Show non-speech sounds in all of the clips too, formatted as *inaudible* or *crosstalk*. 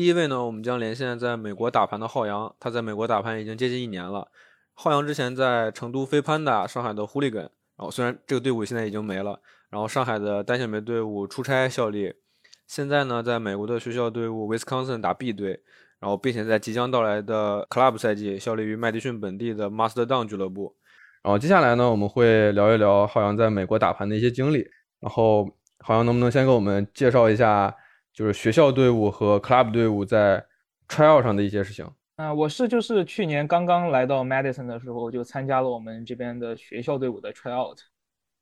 第一位呢，我们将连线在美国打盘的浩洋，他在美国打盘已经接近一年了。浩洋之前在成都飞潘达、上海的狐狸根，然后虽然这个队伍现在已经没了，然后上海的单线梅队伍出差效力，现在呢，在美国的学校队伍 Wisconsin 打 B 队，然后并且在即将到来的 Club 赛季效力于麦迪逊本地的 Master Down 俱乐部。然后接下来呢，我们会聊一聊浩洋在美国打盘的一些经历。然后浩洋能不能先给我们介绍一下，就是学校队伍和 club 队伍在 tryout 上的一些事情？啊，我是就是去年刚刚来到 Madison 的时候，就参加了我们这边的学校队伍的 tryout。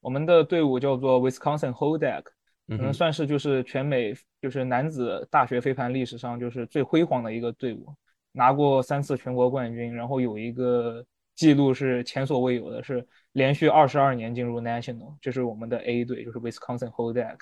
我们的队伍叫做 Wisconsin Hodak，可能算是就是全美就是男子大学飞盘历史上就是最辉煌的一个队伍，拿过三次全国冠军，然后有一个。记录是前所未有的，是连续二十二年进入 National，这是我们的 A 队，就是 Wisconsin Hodak。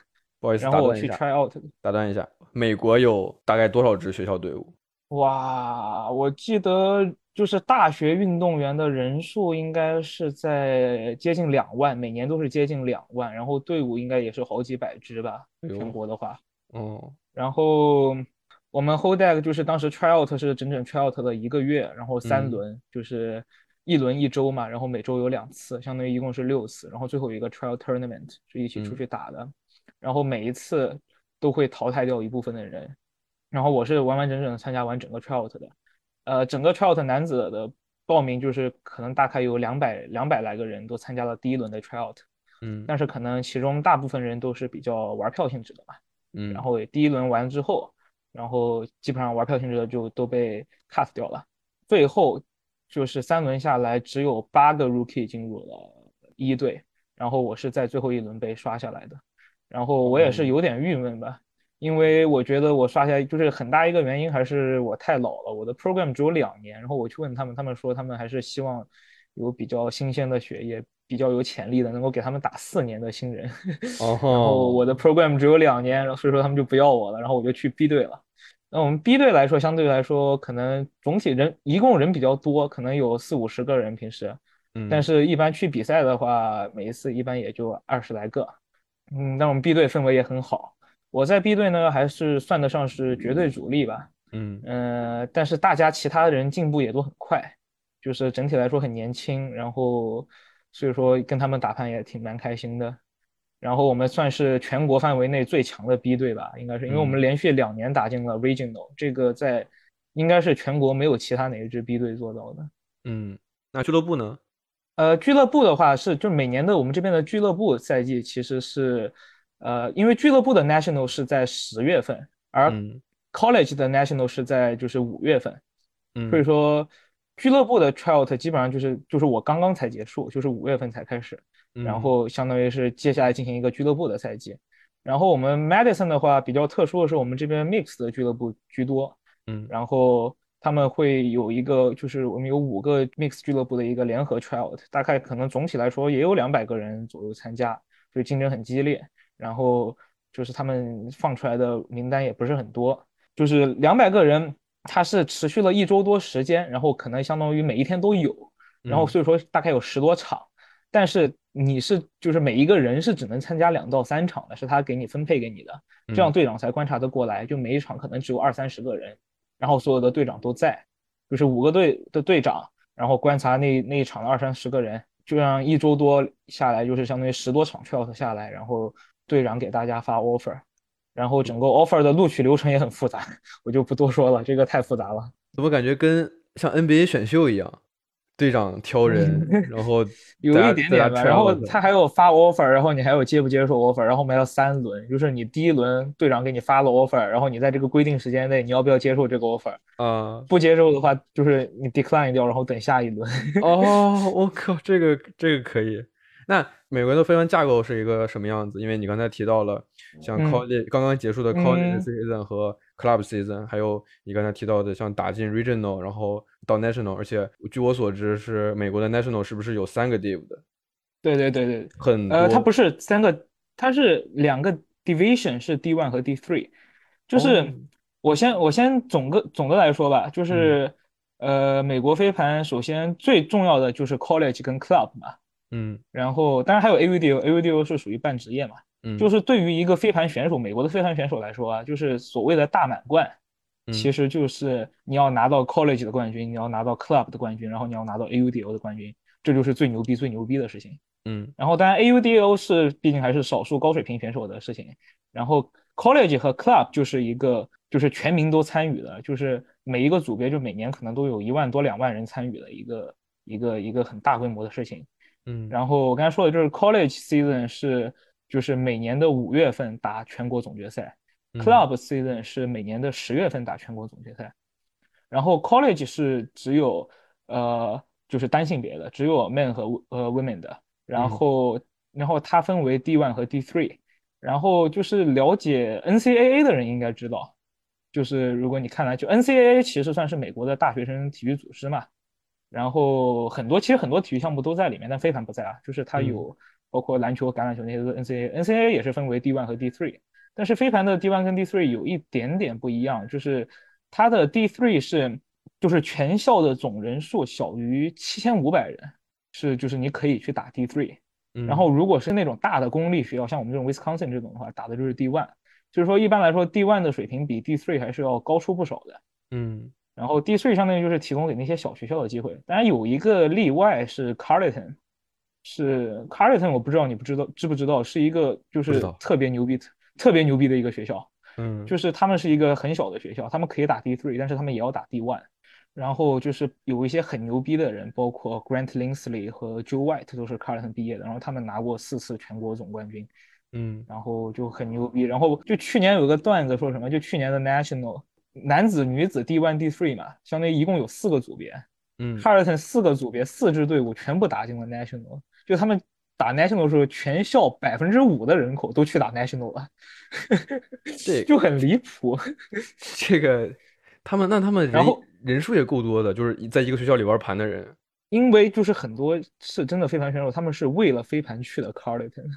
不好意思，然后我去 Try Out。打断一下，美国有大概多少支学校队伍？哇，我记得就是大学运动员的人数应该是在接近两万，每年都是接近两万，然后队伍应该也是好几百支吧，全国的话。哦。然后我们 Hodak 就是当时 Try Out 是整整 Try Out 了一个月，然后三轮就是。一轮一周嘛，然后每周有两次，相当于一共是六次，然后最后一个 trial tournament 是一起出去打的，然后每一次都会淘汰掉一部分的人，然后我是完完整整的参加完整个 trout 的，呃，整个 trout 男子的报名就是可能大概有两百两百来个人都参加了第一轮的 trial，嗯，但是可能其中大部分人都是比较玩票性质的嘛，嗯，然后第一轮完之后，然后基本上玩票性质的就都被 cut 掉了，最后。就是三轮下来，只有八个 rookie 进入了一队，然后我是在最后一轮被刷下来的，然后我也是有点郁闷吧，因为我觉得我刷下来就是很大一个原因还是我太老了，我的 program 只有两年，然后我去问他们，他们说他们还是希望有比较新鲜的血液，比较有潜力的，能够给他们打四年的新人，*laughs* 然后我的 program 只有两年，然后所以说他们就不要我了，然后我就去 B 队了。那我们 B 队来说，相对来说，可能总体人一共人比较多，可能有四五十个人平时，嗯，但是一般去比赛的话，每一次一般也就二十来个，嗯，那我们 B 队氛围也很好。我在 B 队呢，还是算得上是绝对主力吧，嗯嗯，但是大家其他人进步也都很快，就是整体来说很年轻，然后所以说跟他们打盘也挺蛮开心的。然后我们算是全国范围内最强的 B 队吧，应该是因为我们连续两年打进了 Regional，这个在应该是全国没有其他哪一支 B 队做到的。嗯，那俱乐部呢？呃，俱乐部的话是就每年的我们这边的俱乐部赛季其实是，呃，因为俱乐部的 National 是在十月份，而 College 的 National 是在就是五月份，所以说俱乐部的 Tryout 基本上就是就是我刚刚才结束，就是五月份才开始。然后相当于是接下来进行一个俱乐部的赛季，然后我们 Madison 的话比较特殊的是，我们这边 Mix 的俱乐部居多，嗯，然后他们会有一个，就是我们有五个 Mix 俱乐部的一个联合 tryout，大概可能总体来说也有两百个人左右参加，所以竞争很激烈。然后就是他们放出来的名单也不是很多，就是两百个人，它是持续了一周多时间，然后可能相当于每一天都有，然后所以说大概有十多场。但是你是就是每一个人是只能参加两到三场的，是他给你分配给你的，这样队长才观察得过来。就每一场可能只有二三十个人，然后所有的队长都在，就是五个队的队长，然后观察那那一场的二三十个人，就像一周多下来，就是相当于十多场 trial 下来，然后队长给大家发 offer，然后整个 offer 的录取流程也很复杂，我就不多说了，这个太复杂了。怎么感觉跟像 NBA 选秀一样？队长挑人，然后 *laughs* 有一点点吧，然后他还有发 offer，然后你还有接不接受 offer，然后还要三轮，就是你第一轮队长给你发了 offer，然后你在这个规定时间内你要不要接受这个 offer？啊，不接受的话就是你 decline 掉，然后等下一轮。哦，*laughs* 我靠，这个这个可以。那美国的飞盘架构是一个什么样子？因为你刚才提到了像 college 刚刚结束的 college season 和 club season，还有你刚才提到的像打进 regional，然后到 national，而且据我所知是美国的 national 是不是有三个 div 的？对对对对，很呃，它不是三个，它是两个 division，是 D one 和 D three。就是我先我先总个总的来说吧，就是呃，美国飞盘首先最重要的就是 college 跟 club 嘛。嗯，然后当然还有 AVDO，AVDO 是属于半职业嘛，嗯，就是对于一个飞盘选手，美国的飞盘选手来说啊，就是所谓的大满贯，其实就是你要拿到 college 的冠军，你要拿到 club 的冠军，然后你要拿到 AUDL 的冠军，这就是最牛逼、最牛逼的事情。嗯，然后当然 AUDL 是毕竟还是少数高水平选手的事情，然后 college 和 club 就是一个就是全民都参与的，就是每一个组别就每年可能都有一万多两万人参与的一个一个一个很大规模的事情。嗯，然后我刚才说的就是 college season 是就是每年的五月份打全国总决赛。Club season 是每年的十月份打全国总决赛，然后 College 是只有呃就是单性别的，只有 men 和呃 women 的，然后然后它分为 D one 和 D three，然后就是了解 NCAA 的人应该知道，就是如果你看来就 NCAA 其实算是美国的大学生体育组织嘛，然后很多其实很多体育项目都在里面，但非凡不在啊，就是它有包括篮球、橄榄球那些都是 NCAA，NCAA 也是分为 D one 和 D three。但是飞盘的 D one 跟 D three 有一点点不一样，就是它的 D three 是就是全校的总人数小于七千五百人，是就是你可以去打 D three。然后如果是那种大的公立学校，像我们这种 Wisconsin 这种的话，打的就是 D one。就是说一般来说 D one 的水平比 D three 还是要高出不少的。嗯。然后 D three 相当于就是提供给那些小学校的机会，当然有一个例外是 Carleton，是 Carleton，我不知道你不知道知不知道，是一个就是特别牛逼。特别牛逼的一个学校，嗯，就是他们是一个很小的学校，他们可以打 D three，但是他们也要打 D one。然后就是有一些很牛逼的人，包括 Grant Linsley 和 Joe White 都是 Carleton 毕业的，然后他们拿过四次全国总冠军，嗯，然后就很牛逼。然后就去年有个段子说什么，就去年的 National 男子、女子 D one、D three 嘛，相当于一共有四个组别，嗯，Carleton 四个组别四支队伍全部打进了 National，就他们。打 national 的时候，全校百分之五的人口都去打 national 了，*laughs* 这就很离谱。*laughs* 这个他们那他们然后人数也够多的，就是在一个学校里玩盘的人。因为就是很多是真的飞盘选手，他们是为了飞盘去的 Carleton。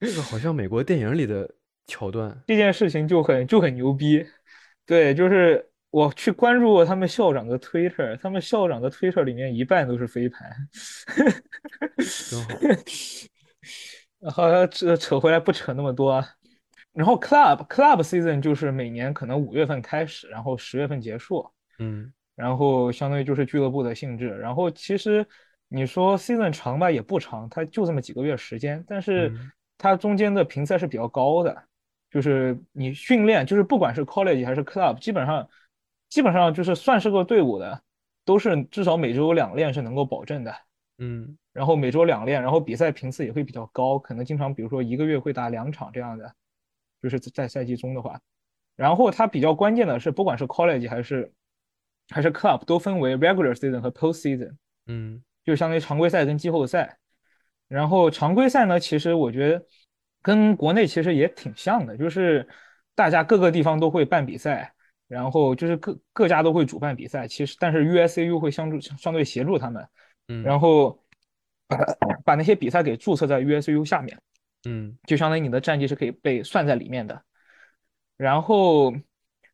这个好像美国电影里的桥段。这件事情就很就很牛逼。对，就是我去关注过他们校长的 Twitter，他们校长的 Twitter 里面一半都是飞盘。真好。*laughs* 好像扯扯回来不扯那么多啊，然后 club club season 就是每年可能五月份开始，然后十月份结束，嗯，然后相当于就是俱乐部的性质。然后其实你说 season 长吧也不长，它就这么几个月时间，但是它中间的频次是比较高的，就是你训练，就是不管是 college 还是 club，基本上基本上就是算是个队伍的，都是至少每周两练是能够保证的。嗯，然后每周两练，然后比赛频次也会比较高，可能经常比如说一个月会打两场这样的，就是在赛季中的话，然后它比较关键的是，不管是 college 还是还是 club，都分为 regular season 和 post season，嗯，就相当于常规赛跟季后赛。然后常规赛呢，其实我觉得跟国内其实也挺像的，就是大家各个地方都会办比赛，然后就是各各家都会主办比赛，其实但是 USAU 会相助相对协助他们。嗯然后把把那些比赛给注册在 USU 下面，嗯，就相当于你的战绩是可以被算在里面的。然后，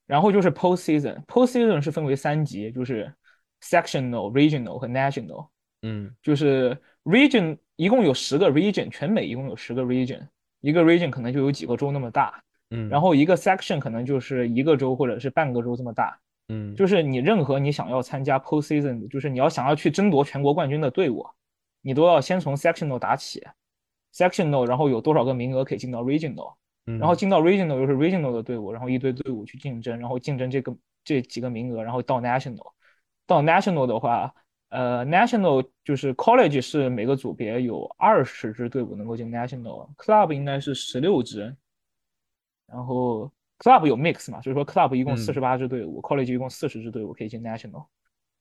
然后就是 Post Season，Post Season 是分为三级，就是 Sectional、Regional 和 National。嗯，就是 Region 一共有十个 Region，全美一共有十个 Region，一个 Region 可能就有几个州那么大。嗯，然后一个 Section 可能就是一个州或者是半个州这么大。嗯，就是你任何你想要参加 postseason，就是你要想要去争夺全国冠军的队伍，你都要先从 sectional 打起，sectional，然后有多少个名额可以进到 regional，然后进到 regional 又是 regional 的队伍，然后一堆队伍去竞争，然后竞争这个这几个名额，然后到 national，到 national 的话，呃，national 就是 college 是每个组别有二十支队伍能够进 national，club 应该是十六支，然后。Club 有 mix 嘛，所以说 Club 一共四十八支队伍，College 一共四十支队伍可以进 National，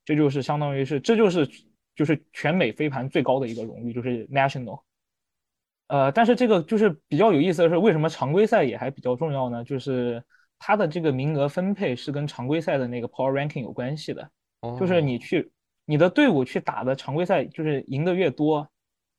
这就是相当于是，这就是就是全美飞盘最高的一个荣誉，就是 National。呃，但是这个就是比较有意思的是，为什么常规赛也还比较重要呢？就是它的这个名额分配是跟常规赛的那个 Power Ranking 有关系的，就是你去你的队伍去打的常规赛，就是赢得越多，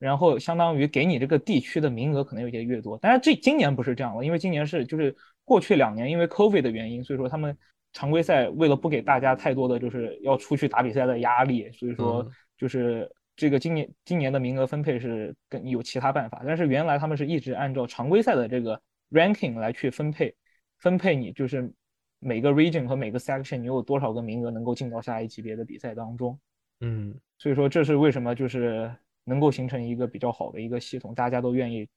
然后相当于给你这个地区的名额可能有些越多。但是这今年不是这样了，因为今年是就是。过去两年因为 COVID 的原因，所以说他们常规赛为了不给大家太多的就是要出去打比赛的压力，所以说就是这个今年今年的名额分配是跟有其他办法。但是原来他们是一直按照常规赛的这个 ranking 来去分配分配你就是每个 region 和每个 section 你有多少个名额能够进到下一级别的比赛当中。嗯，所以说这是为什么就是能够形成一个比较好的一个系统，大家都愿意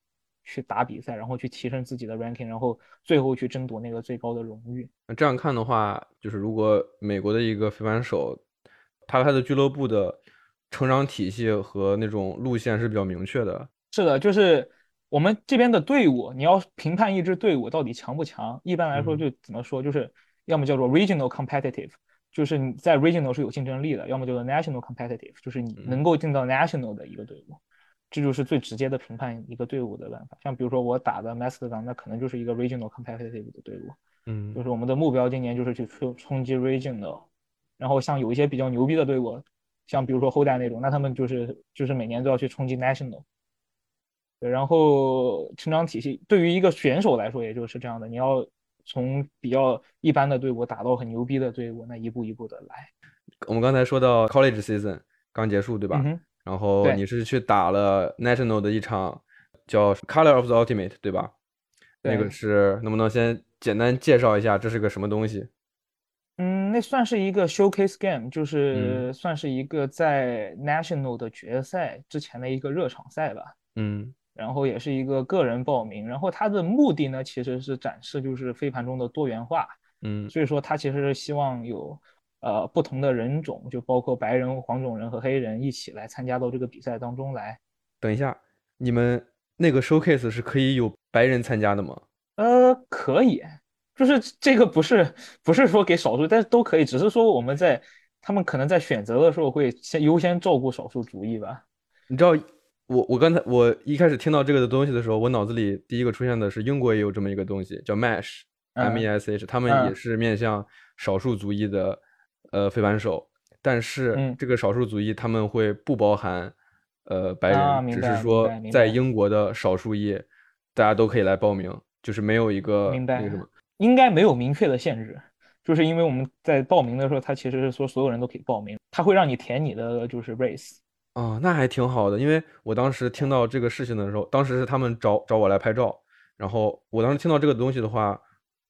去打比赛，然后去提升自己的 ranking，然后最后去争夺那个最高的荣誉。那这样看的话，就是如果美国的一个飞盘手，他他的俱乐部的成长体系和那种路线是比较明确的。是的，就是我们这边的队伍，你要评判一支队伍到底强不强，一般来说就怎么说，就是要么叫做 regional competitive。就是你在 regional 是有竞争力的，要么叫做 national competitive，就是你能够进到 national 的一个队伍，这就是最直接的评判一个队伍的办法。像比如说我打的 Mastodon，那可能就是一个 regional competitive 的队伍，嗯，就是我们的目标今年就是去冲冲击 regional，然后像有一些比较牛逼的队伍，像比如说后代那种，那他们就是就是每年都要去冲击 national。对，然后成长体系对于一个选手来说也就是这样的，你要。从比较一般的队伍打到很牛逼的队伍，那一步一步的来。我们刚才说到 college season 刚结束，对吧？然后你是去打了 national 的一场叫 Color of the Ultimate，对吧？那个是能不能先简单介绍一下这是个什么东西？嗯，那算是一个 showcase game，就是算是一个在 national 的决赛之前的一个热场赛吧。嗯。然后也是一个个人报名，然后它的目的呢，其实是展示就是飞盘中的多元化，嗯，所以说它其实是希望有呃不同的人种，就包括白人、黄种人和黑人一起来参加到这个比赛当中来。等一下，你们那个 showcase 是可以有白人参加的吗？呃，可以，就是这个不是不是说给少数，但是都可以，只是说我们在他们可能在选择的时候会先优先照顾少数族裔吧。你知道？我我刚才我一开始听到这个的东西的时候，我脑子里第一个出现的是英国也有这么一个东西叫 Mesh，M E S H，他们也是面向少数族裔的呃飞盘手，但是这个少数族裔他们会不包含呃白人，只是说在英国的少数裔大家都可以来报名，就是没有一个那个什么，应该没有明确的限制，就是因为我们在报名的时候，他其实是说所有人都可以报名，他会让你填你的就是 race。哦，那还挺好的，因为我当时听到这个事情的时候，当时是他们找找我来拍照，然后我当时听到这个东西的话，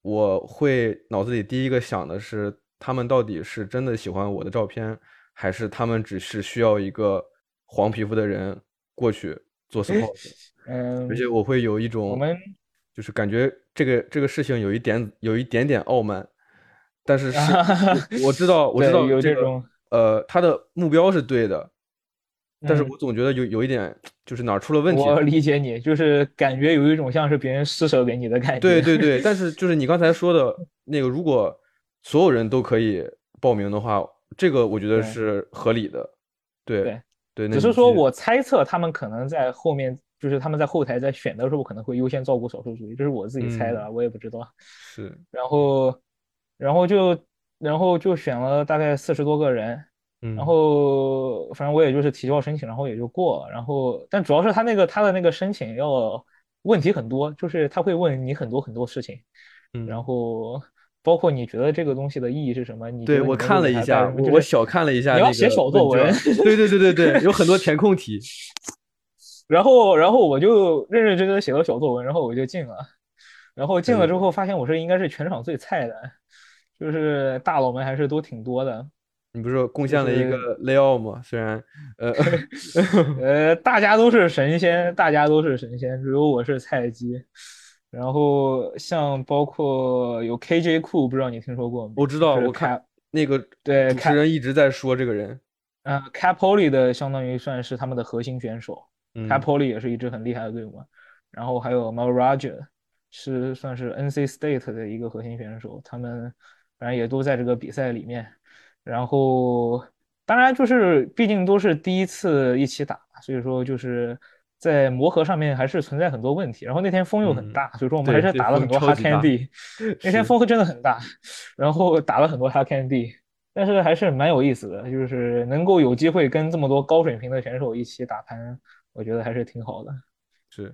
我会脑子里第一个想的是，他们到底是真的喜欢我的照片，还是他们只是需要一个黄皮肤的人过去做 support？嗯，而且我会有一种，我们就是感觉这个这个事情有一点有一点点傲慢，但是是，我知道我知道有这种，呃，他的目标是对的。但是我总觉得有有一点，就是哪儿出了问题。我理解你，就是感觉有一种像是别人施舍给你的感觉。对对 *laughs* 对，但是就是你刚才说的那个，如果所有人都可以报名的话，这个我觉得是合理的。对对对，只是说我猜测他们可能在后面，就是他们在后台在选的时候可能会优先照顾少数主义，这是我自己猜的，我也不知道。是。然后，然后就然后就选了大概四十多个人。然后反正我也就是提交申请，然后也就过了。然后但主要是他那个他的那个申请要问题很多，就是他会问你很多很多事情，然后包括你觉得这个东西的意义是什么？你对我看了一下，我我小看了一下，你要写小作文，对对对对对，有很多填空题。*laughs* 然后然后我就认认真真写了小作文，然后我就进了。然后进了之后发现我是应该是全场最菜的，就是大佬们还是都挺多的。你不是贡献了一个 layout 吗？虽然，呃，*laughs* 呃，大家都是神仙，大家都是神仙，只有我是菜鸡。然后像包括有 KJ 库，不知道你听说过吗？我知道，我看那个对主持人一直在说这个人。嗯，Capoli 的相当于算是他们的核心选手，Capoli 也是一支很厉害的队伍。然后还有 m a r a j a 是算是 NC State 的一个核心选手，他们反正也都在这个比赛里面。然后，当然就是，毕竟都是第一次一起打，所以说就是在磨合上面还是存在很多问题。然后那天风又很大，所以说我们还是打了很多 hard candy。*laughs* 那天风真的很大，然后打了很多 hard candy，但是还是蛮有意思的，就是能够有机会跟这么多高水平的选手一起打盘，我觉得还是挺好的。是，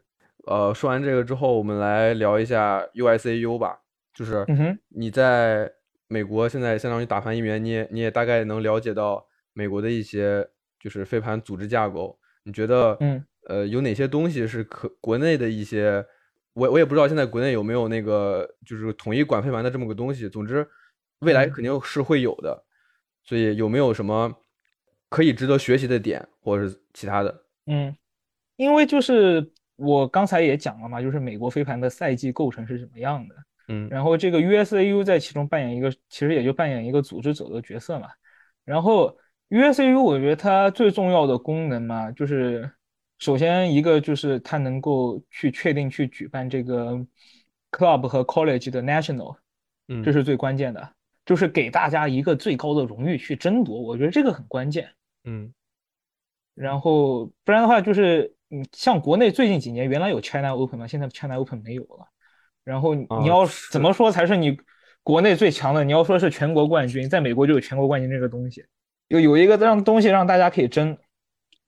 呃，说完这个之后，我们来聊一下 USAU 吧，就是你在。美国现在相当于打盘一员，你也你也大概能了解到美国的一些就是飞盘组织架构。你觉得，嗯，呃，有哪些东西是可国内的一些我我也不知道现在国内有没有那个就是统一管飞盘的这么个东西。总之，未来肯定是会有的。所以有没有什么可以值得学习的点，或者是其他的？嗯，因为就是我刚才也讲了嘛，就是美国飞盘的赛季构成是什么样的。嗯，然后这个 USAU 在其中扮演一个，其实也就扮演一个组织者的角色嘛。然后 USAU 我觉得它最重要的功能嘛，就是首先一个就是它能够去确定去举办这个 club 和 college 的 national，嗯，这是最关键的，就是给大家一个最高的荣誉去争夺，我觉得这个很关键。嗯，然后不然的话，就是嗯，像国内最近几年原来有 China Open 嘛，现在 China Open 没有了。然后你要怎么说才是你国内最强的？你要说是全国冠军，在美国就有全国冠军这个东西，有有一个让东西让大家可以争，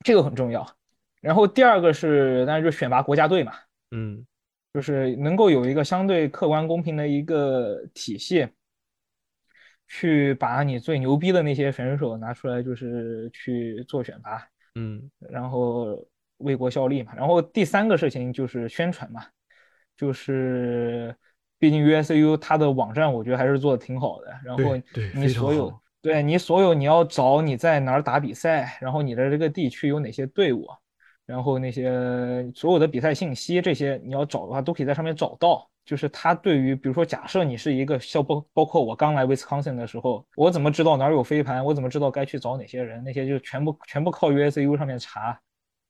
这个很重要。然后第二个是，当然就选拔国家队嘛，嗯，就是能够有一个相对客观公平的一个体系，去把你最牛逼的那些选手拿出来，就是去做选拔，嗯，然后为国效力嘛。然后第三个事情就是宣传嘛。就是，毕竟 USU 它的网站我觉得还是做的挺好的。然后你所有对你所有你要找你在哪儿打比赛，然后你的这个地区有哪些队伍，然后那些所有的比赛信息这些你要找的话都可以在上面找到。就是它对于比如说假设你是一个像包，包括我刚来 Wisconsin 的时候，我怎么知道哪儿有飞盘？我怎么知道该去找哪些人？那些就全部全部靠 USU 上面查。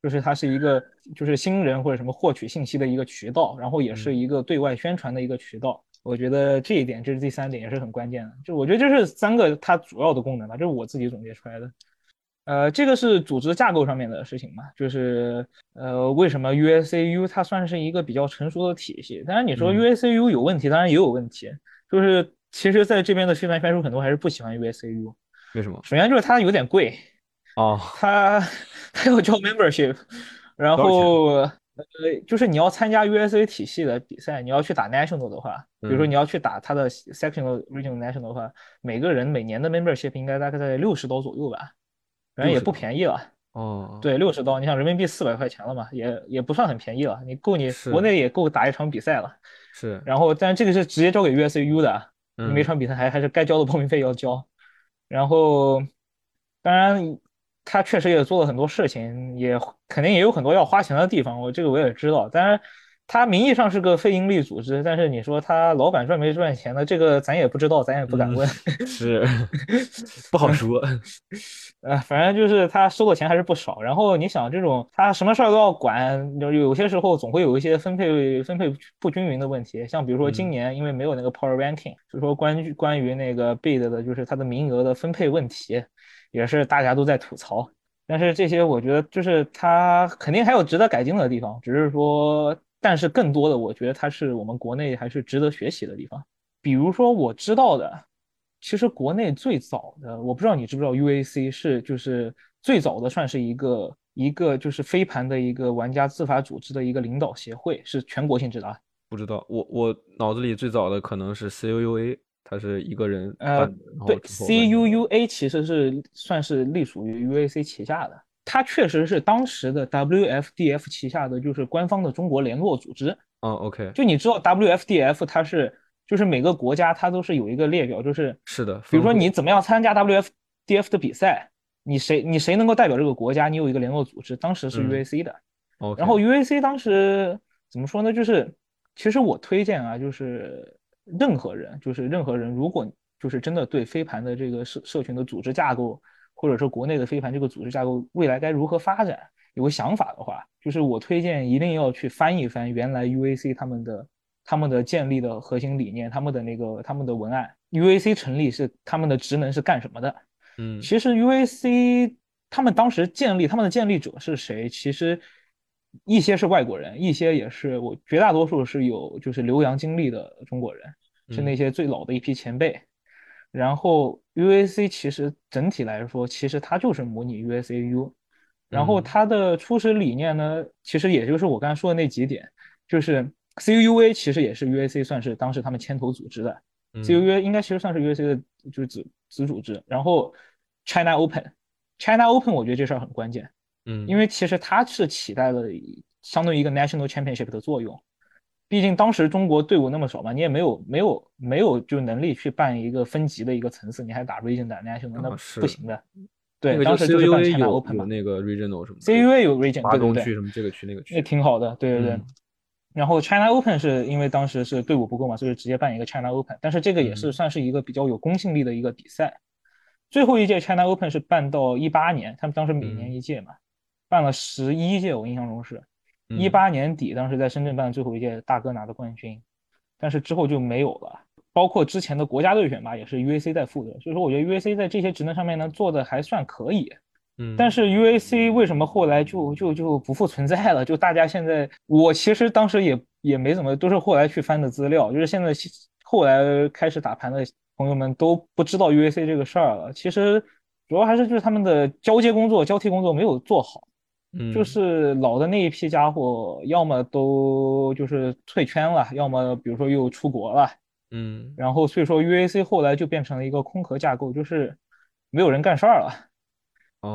就是它是一个，就是新人或者什么获取信息的一个渠道，然后也是一个对外宣传的一个渠道。我觉得这一点，这是第三点，也是很关键的。就我觉得这是三个它主要的功能吧，这是我自己总结出来的。呃，这个是组织架构上面的事情嘛，就是呃，为什么 USAU 它算是一个比较成熟的体系？当然你说 USAU 有问题，当然也有问题。就是其实在这边的飞盘选手很多还是不喜欢 USAU，为什么？首先就是它有点贵。哦，他他要交 membership，*laughs* 然后呃，就是你要参加 USA 体系的比赛，你要去打 national 的话，比如说你要去打他的 sectional regional national 的话，每个人每年的 membership 应该大概在六十刀左右吧，反正也不便宜了。哦，对，六十刀，你想人民币四百块钱了嘛，也也不算很便宜了，你够你国内也够打一场比赛了。是，然后但这个是直接交给 USU 的，你每场比赛还还是该交的报名费要交，然后当然。他确实也做了很多事情，也肯定也有很多要花钱的地方，我这个我也知道。当然，他名义上是个非盈利组织，但是你说他老板赚没赚钱呢，这个咱也不知道，咱也不敢问，是 *laughs* 不好说。呃，反正就是他收的钱还是不少。然后你想，这种他什么事儿都要管，有有些时候总会有一些分配分配不均匀的问题。像比如说今年因为没有那个 Power Ranking，就说关于关于那个 Bid 的，就是它的名额的分配问题。也是大家都在吐槽，但是这些我觉得就是它肯定还有值得改进的地方，只是说，但是更多的我觉得它是我们国内还是值得学习的地方。比如说我知道的，其实国内最早的，我不知道你知不知道，UAC 是就是最早的算是一个一个就是飞盘的一个玩家自发组织的一个领导协会，是全国性质的。不知道，我我脑子里最早的可能是 CUUA。他是一个人，呃，对，CUUA 其实是算是隶属于 UAC 旗下的，它确实是当时的 WFDF 旗下的，就是官方的中国联络组织。嗯，OK，就你知道 WFDF 它是，就是每个国家它都是有一个列表，就是是的，比如说你怎么样参加 WFDF 的比赛，你谁你谁能够代表这个国家，你有一个联络组织，当时是 UAC 的。哦，然后 UAC 当时怎么说呢？就是其实我推荐啊，就是。任何人，就是任何人，如果就是真的对飞盘的这个社社群的组织架构，或者说国内的飞盘这个组织架构未来该如何发展有个想法的话，就是我推荐一定要去翻一翻原来 UAC 他们的他们的建立的核心理念，他们的那个他们的文案。UAC 成立是他们的职能是干什么的？嗯，其实 UAC 他们当时建立他们的建立者是谁？其实。一些是外国人，一些也是我绝大多数是有就是留洋经历的中国人，是那些最老的一批前辈。然后 UAC 其实整体来说，其实它就是模拟 USAU。然后它的初始理念呢，其实也就是我刚才说的那几点，就是 CUUA 其实也是 UAC 算是当时他们牵头组织的，CUUA 应该其实算是 UAC 的就是子子组织。然后 China Open，China Open 我觉得这事儿很关键。嗯，因为其实它是起到了相对于一个 national championship 的作用，毕竟当时中国队伍那么少嘛，你也没有没有没有就能力去办一个分级的一个层次，你还打 regional national 那不行的。对，当时就是办 China Open 嘛。那个 regional 什么？CUA 有 regional，对东区什么这个区那个区，那挺好的。对对对。然后 China Open 是因为当时是队伍不够嘛，所以直接办一个 China Open。但是这个也是算是一个比较有公信力的一个比赛。最后一届 China Open 是办到一八年，他们当时每年一届嘛，办了十一届，我印象中是一八年底，当时在深圳办最后一届，大哥拿的冠军，但是之后就没有了。包括之前的国家队选拔也是 UAC 在负责，所以说我觉得 UAC 在这些职能上面呢做的还算可以。嗯，但是 UAC 为什么后来就就就不复存在了？就大家现在，我其实当时也也没怎么，都是后来去翻的资料，就是现在后来开始打盘的朋友们都不知道 UAC 这个事儿了。其实主要还是就是他们的交接工作、交替工作没有做好。嗯，就是老的那一批家伙，要么都就是退圈了，要么比如说又出国了。嗯，然后所以说 UAC 后来就变成了一个空壳架构，就是没有人干事儿了。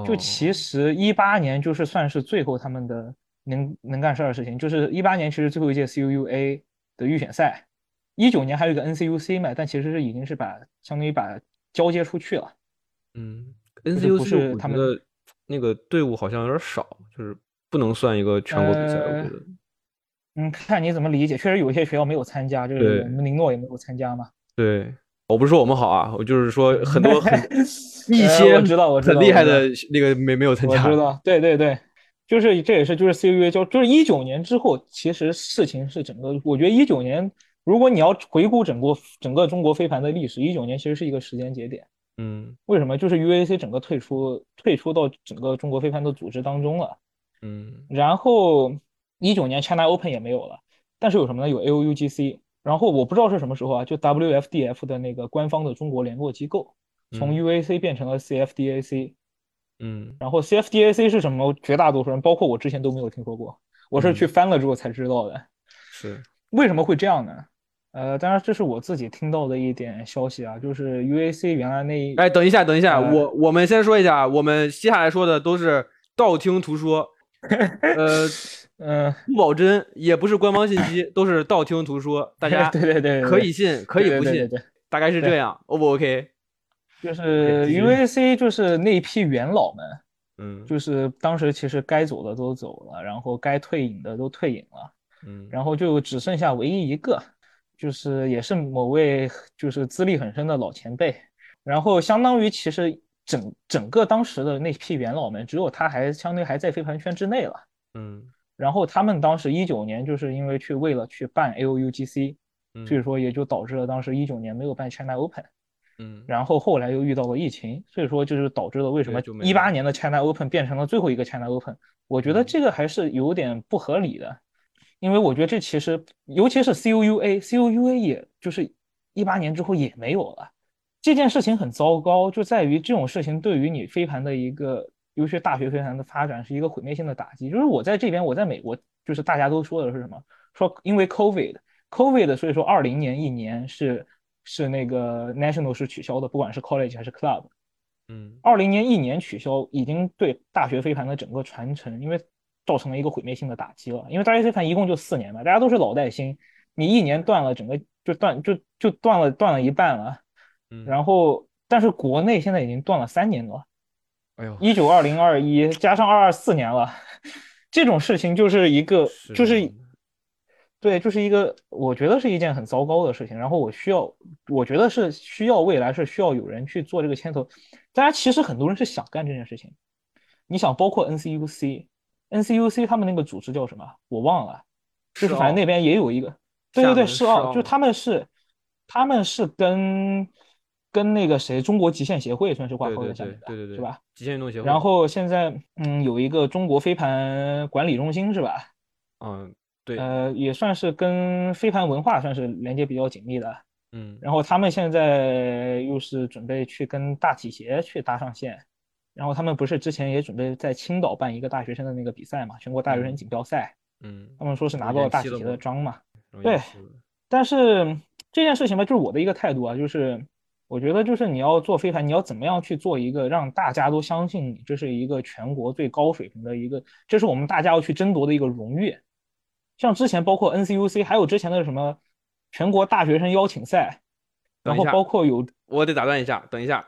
就其实一八年就是算是最后他们的能能干事儿的事情，就是一八年其实最后一届 CUUA 的预选赛，一九年还有一个 NCUC 嘛，但其实是已经是把相当于把交接出去了。嗯，NCUC 他们的那个队伍好像有点少，就是不能算一个全国比赛，我觉得。嗯，看你怎么理解，确实有些学校没有参加，就是我们林诺也没有参加嘛。对。我不是说我们好啊，我就是说很多很 *laughs* 一些我知道我知道很厉害的那个没没有参加。我知道，对对对，就是这也是就是 C U A 交就是一九年之后，其实事情是整个，我觉得一九年如果你要回顾整个整个中国飞盘的历史，一九年其实是一个时间节点。嗯，为什么？就是 U A C 整个退出退出到整个中国飞盘的组织当中了。嗯，然后一九年 China Open 也没有了，但是有什么呢？有 A O U G C。然后我不知道是什么时候啊，就 WFDF 的那个官方的中国联络机构从 UAC 变成了 CFDAC，嗯，然后 CFDAC 是什么？绝大多数人，包括我之前都没有听说过，我是去翻了之后才知道的。是为什么会这样呢？呃，当然这是我自己听到的一点消息啊，就是 UAC 原来那……哎，等一下，等一下，我我们先说一下，我们接下来说的都是道听途说，*laughs* 呃。嗯，不保真，也不是官方信息，都是道听途说，大家 *laughs* 对对对，可以信，可以不信，大概是这样，O 不 OK？就是 UAC 就是那批元老们，嗯，就是当时其实该走的都走了，然后该退隐的都退隐了，嗯，然后就只剩下唯一一个，就是也是某位就是资历很深的老前辈，然后相当于其实整整个当时的那批元老们，只有他还相当于还在飞盘圈之内了，嗯。然后他们当时一九年就是因为去为了去办 A O U G C，所以说也就导致了当时一九年没有办 China Open，嗯，然后后来又遇到了疫情，所以说就是导致了为什么一八年的 China Open 变成了最后一个 China Open，我觉得这个还是有点不合理的，因为我觉得这其实尤其是 C U U A C U U A 也就是一八年之后也没有了，这件事情很糟糕，就在于这种事情对于你飞盘的一个。尤其大学飞盘的发展是一个毁灭性的打击。就是我在这边，我在美国，就是大家都说的是什么？说因为 COVID，COVID，所以说二零年一年是是那个 National 是取消的，不管是 College 还是 Club。嗯，二零年一年取消，已经对大学飞盘的整个传承，因为造成了一个毁灭性的打击了。因为大学飞盘一共就四年嘛，大家都是老带新，你一年断了，整个就断就就断了断了一半了。嗯，然后但是国内现在已经断了三年了。哎呦，一九二零二一加上二二四年了，*laughs* 这种事情就是一个，就是，对，就是一个，我觉得是一件很糟糕的事情。然后我需要，我觉得是需要未来是需要有人去做这个牵头。大家其实很多人是想干这件事情。你想，包括 NCUC，NCUC 他们那个组织叫什么？我忘了，就是反正那边也有一个，对对对，是奥，就他们是，他们是跟。跟那个谁，中国极限协会算是挂钩在下面的，对对对，是吧？极限运动协会。然后现在，嗯，有一个中国飞盘管理中心，是吧？嗯，对。呃，也算是跟飞盘文化算是连接比较紧密的。嗯。然后他们现在又是准备去跟大体协去搭上线，然后他们不是之前也准备在青岛办一个大学生的那个比赛嘛？全国大学生锦标赛。嗯。他们说是拿到了大体的章嘛？对。但是这件事情吧，就是我的一个态度啊，就是。我觉得就是你要做飞盘，你要怎么样去做一个让大家都相信你这是一个全国最高水平的一个，这是我们大家要去争夺的一个荣誉。像之前包括 NCUC，还有之前的什么全国大学生邀请赛，然后包括有，我得打断一下，等一下，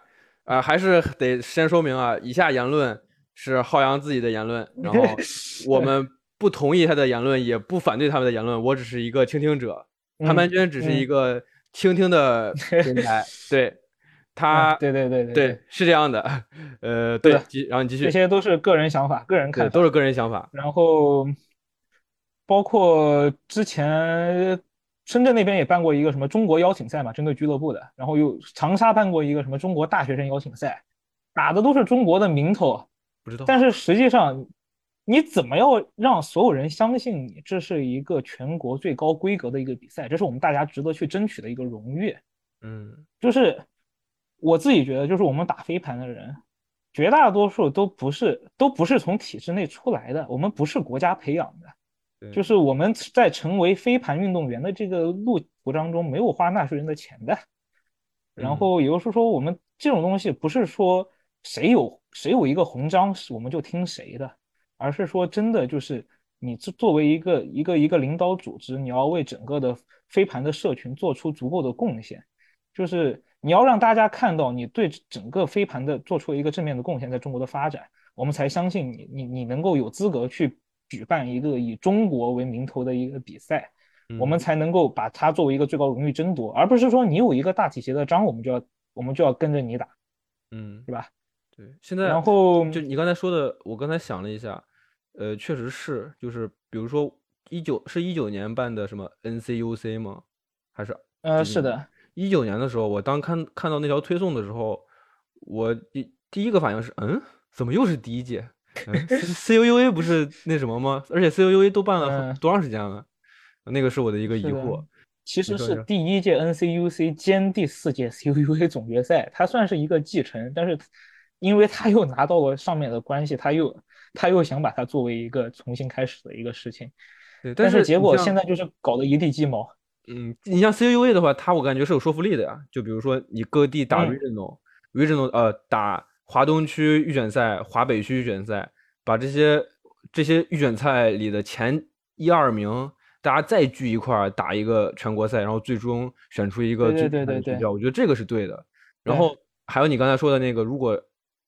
啊，还是得先说明啊，以下言论是浩洋自己的言论，然后 *laughs* 我们不同意他的言论，也不反对他们的言论，我只是一个倾听者，潘潘军只是一个倾听的 *laughs* 平台，对。他对对对对是这样的，呃，对，然后你继续，这些都是个人想法，个人看法，都是个人想法。然后包括之前深圳那边也办过一个什么中国邀请赛嘛，针对俱乐部的。然后又长沙办过一个什么中国大学生邀请赛，打的都是中国的名头，不知道。但是实际上，你怎么要让所有人相信你这是一个全国最高规格的一个比赛？这是我们大家值得去争取的一个荣誉。嗯，就是。我自己觉得，就是我们打飞盘的人，绝大多数都不是都不是从体制内出来的，我们不是国家培养的，就是我们在成为飞盘运动员的这个路途当中，没有花纳税人的钱的。然后也就是说，我们这种东西不是说谁有谁有一个红章，我们就听谁的，而是说真的就是你作作为一个一个一个领导组织，你要为整个的飞盘的社群做出足够的贡献，就是。你要让大家看到你对整个飞盘的做出一个正面的贡献，在中国的发展，我们才相信你，你你能够有资格去举办一个以中国为名头的一个比赛，我们才能够把它作为一个最高荣誉争夺，而不是说你有一个大体协的章，我们就要我们就要跟着你打，嗯，是吧？对，现在然后就你刚才说的，我刚才想了一下，呃，确实是，就是比如说一九是一九年办的什么 NCUC 吗？还是呃，是的。一九年的时候，我当看看到那条推送的时候，我第第一个反应是，嗯，怎么又是第一届？C U U A 不是那什么吗？而且 C U U A 都办了多长时间了？那个是我的一个疑惑。其实是第一届 N C U C 兼第四届 C U U A 总决赛，它算是一个继承，但是因为他又拿到了上面的关系，他又他又想把它作为一个重新开始的一个事情。对，但是结果现在就是搞得一地鸡毛。嗯，你像 C U A 的话，它我感觉是有说服力的呀。就比如说你各地打 regional，regional 呃打华东区预选赛、华北区预选赛，把这些这些预选赛里的前一二名，大家再聚一块儿打一个全国赛，然后最终选出一个最对对对对，我觉得这个是对的。然后还有你刚才说的那个，如果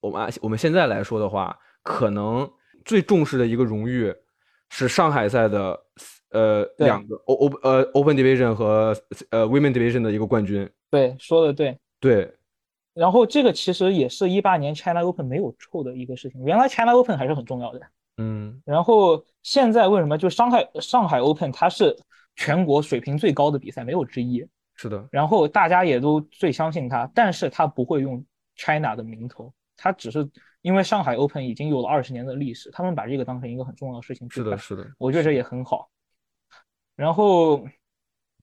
我们按我们现在来说的话，可能最重视的一个荣誉是上海赛的。呃，两个 O O 呃 Open Division 和呃 Women Division 的一个冠军。对，说的对。对。然后这个其实也是一八年 China Open 没有臭的一个事情。原来 China Open 还是很重要的。嗯。然后现在为什么就上海上海 Open 它是全国水平最高的比赛，没有之一。是的。然后大家也都最相信它，但是它不会用 China 的名头，它只是因为上海 Open 已经有了二十年的历史，他们把这个当成一个很重要的事情。是的，是的。我觉得这也很好。然后，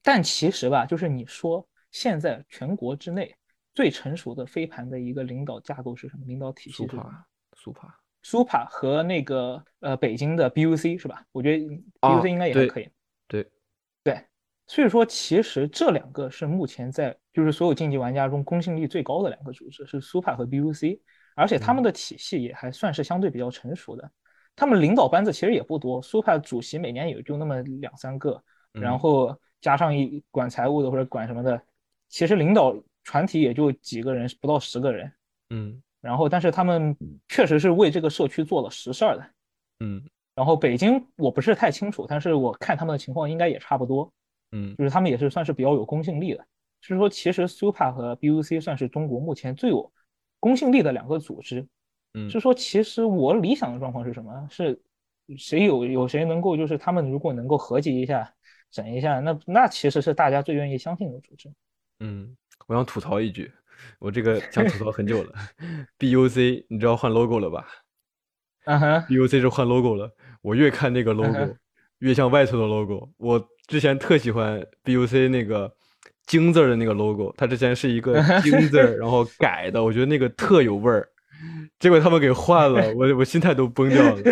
但其实吧，就是你说现在全国之内最成熟的飞盘的一个领导架构是什么？领导体系是什么？苏帕、苏帕和那个呃北京的 BUC 是吧？我觉得 BUC 应该也还可以。对对，所以说其实这两个是目前在就是所有竞技玩家中公信力最高的两个组织，是苏帕和 BUC，而且他们的体系也还算是相对比较成熟的。他们领导班子其实也不多，Super 主席每年也就那么两三个，然后加上一管财务的或者管什么的，其实领导团体也就几个人，不到十个人。嗯，然后但是他们确实是为这个社区做了实事儿的。嗯，然后北京我不是太清楚，但是我看他们的情况应该也差不多。嗯，就是他们也是算是比较有公信力的。所以说，其实 Super 和 BUC 算是中国目前最有公信力的两个组织。嗯，就说其实我理想的状况是什么？是谁有有谁能够就是他们如果能够合集一下整一下，那那其实是大家最愿意相信的组织。嗯，我想吐槽一句，我这个想吐槽很久了。*laughs* BUC，你知道换 logo 了吧？啊哈，BUC 是换 logo 了。我越看那个 logo，越像外头的 logo。我之前特喜欢 BUC 那个京字的那个 logo，它之前是一个京字，*laughs* 然后改的，我觉得那个特有味儿。结果他们给换了，我我心态都崩掉了。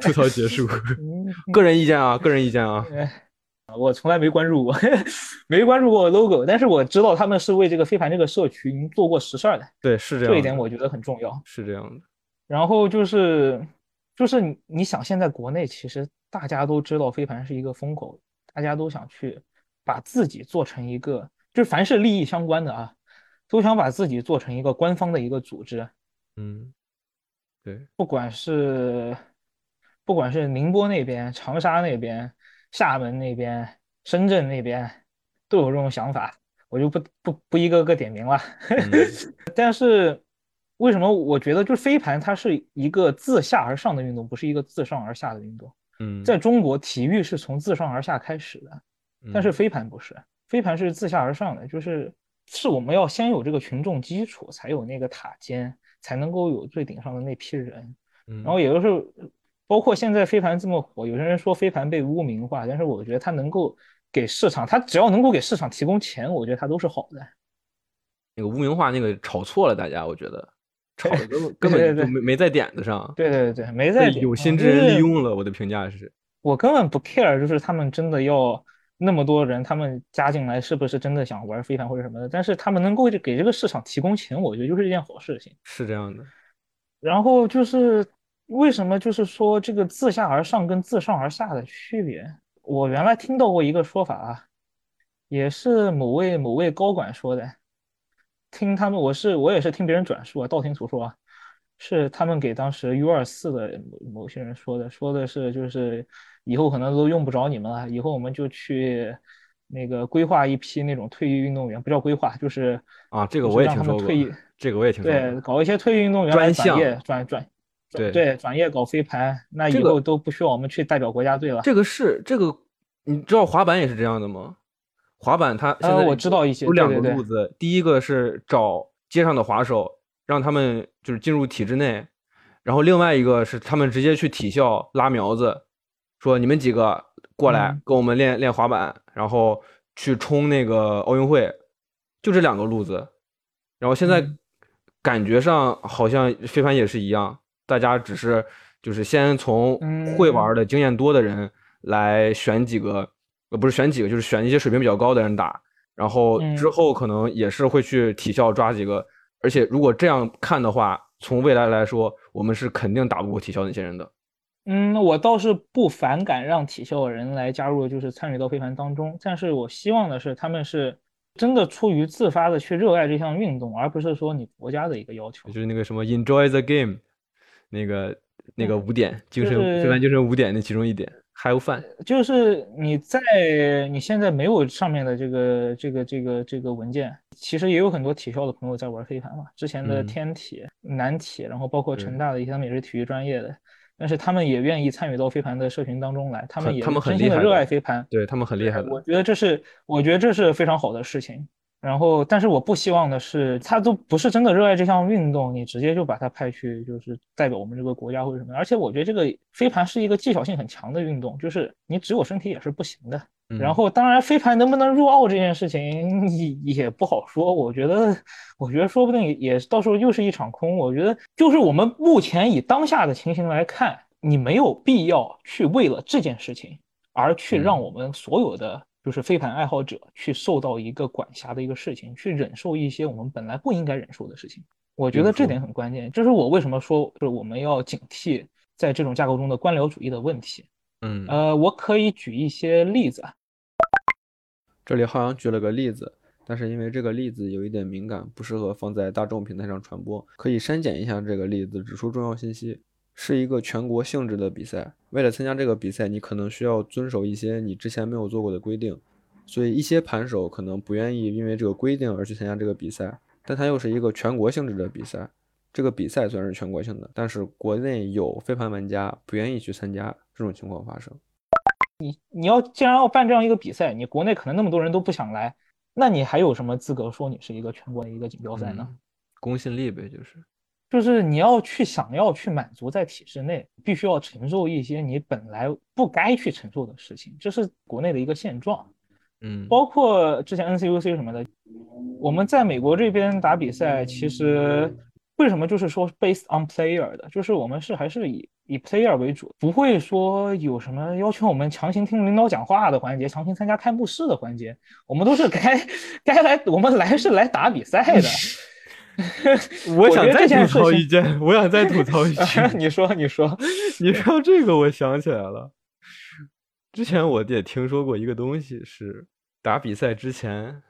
吐槽结束，*laughs* 个人意见啊，个人意见啊。我从来没关注过，*laughs* 没关注过 logo，但是我知道他们是为这个飞盘这个社群做过实事儿的。对，是这样。这一点我觉得很重要。是这样的。然后就是就是你你想，现在国内其实大家都知道飞盘是一个风口，大家都想去把自己做成一个，就是凡是利益相关的啊，都想把自己做成一个官方的一个组织。嗯，对，不管是不管是宁波那边、长沙那边、厦门那边、深圳那边，都有这种想法，我就不不不一个个点名了。*laughs* 但是为什么我觉得就是飞盘它是一个自下而上的运动，不是一个自上而下的运动？嗯，在中国，体育是从自上而下开始的，但是飞盘不是，飞盘是自下而上的，就是是我们要先有这个群众基础，才有那个塔尖，才能够有最顶上的那批人。然后也就是，包括现在飞盘这么火，有些人说飞盘被污名化，但是我觉得它能够给市场，它只要能够给市场提供钱，我觉得它都是好的。那个污名化那个炒错了，大家我觉得。*laughs* 炒的根本根本就没没在点子上，对对对，没在有心之人利用了。我的评价是，我根本不 care，就是他们真的要那么多人，他们加进来是不是真的想玩飞盘或者什么的？但是他们能够给这个市场提供钱，我觉得就是一件好事情。是这样的。然后就是为什么就是说这个自下而上跟自上而下的区别？我原来听到过一个说法啊，也是某位某位高管说的。听他们，我是我也是听别人转述啊，道听途说啊，是他们给当时 U 二四的某某些人说的，说的是就是以后可能都用不着你们了，以后我们就去那个规划一批那种退役运动员，不叫规划，就是啊，这个我也听说过，这个我也听说过，对，搞一些退役运动员转业转转，对对，转业搞飞盘，那以后都不需要我们去代表国家队了。这个是这个，你知道滑板也是这样的吗？滑板它现在我知道一些有两个路子，第一个是找街上的滑手，让他们就是进入体制内，然后另外一个是他们直接去体校拉苗子，说你们几个过来跟我们练练滑板，然后去冲那个奥运会，就这两个路子。然后现在感觉上好像飞盘也是一样，大家只是就是先从会玩的经验多的人来选几个。呃，不是选几个，就是选一些水平比较高的人打，然后之后可能也是会去体校抓几个，而且如果这样看的话，从未来来说，我们是肯定打不过体校那些人的。嗯，我倒是不反感让体校的人来加入，就是参与到飞盘当中，但是我希望的是他们是真的出于自发的去热爱这项运动，而不是说你国家的一个要求。就是那个什么 enjoy the game，那个那个五点精神非凡精神五点的其中一点。还有饭，就是你在你现在没有上面的这个这个这个这个文件，其实也有很多体校的朋友在玩飞盘嘛。之前的天体、南体，然后包括成大的一些，他们也是体育专业的，但是他们也愿意参与到飞盘的社群当中来，他们也真心的热爱飞盘，对他们很厉害的。我觉得这是，我觉得这是非常好的事情。然后，但是我不希望的是，他都不是真的热爱这项运动，你直接就把他派去，就是代表我们这个国家或者什么。而且我觉得这个飞盘是一个技巧性很强的运动，就是你只有身体也是不行的。然后，当然飞盘能不能入奥这件事情也也不好说。我觉得，我觉得说不定也到时候又是一场空。我觉得，就是我们目前以当下的情形来看，你没有必要去为了这件事情而去让我们所有的。就是飞盘爱好者去受到一个管辖的一个事情，去忍受一些我们本来不应该忍受的事情。我觉得这点很关键，这是我为什么说就是我们要警惕在这种架构中的官僚主义的问题。嗯，呃，我可以举一些例子。这里好像举了个例子，但是因为这个例子有一点敏感，不适合放在大众平台上传播，可以删减一下这个例子，指出重要信息。是一个全国性质的比赛，为了参加这个比赛，你可能需要遵守一些你之前没有做过的规定，所以一些盘手可能不愿意因为这个规定而去参加这个比赛。但它又是一个全国性质的比赛，这个比赛虽然是全国性的，但是国内有飞盘玩家不愿意去参加，这种情况发生。你你要既然要办这样一个比赛，你国内可能那么多人都不想来，那你还有什么资格说你是一个全国的一个锦标赛呢？公信力呗，就是。就是你要去想要去满足在体制内，必须要承受一些你本来不该去承受的事情，这是国内的一个现状。嗯，包括之前 NCUC 什么的，我们在美国这边打比赛，其实为什么就是说 based on player 的，就是我们是还是以以 player 为主，不会说有什么要求我们强行听领导讲话的环节，强行参加开幕式的环节，我们都是该 *laughs* 该来，我们来是来打比赛的。*laughs* *laughs* 我想再吐槽一件，我想再吐槽一句。*laughs* 你说，你说，*laughs* 你说这个，我想起来了。之前我也听说过一个东西，是打比赛之前，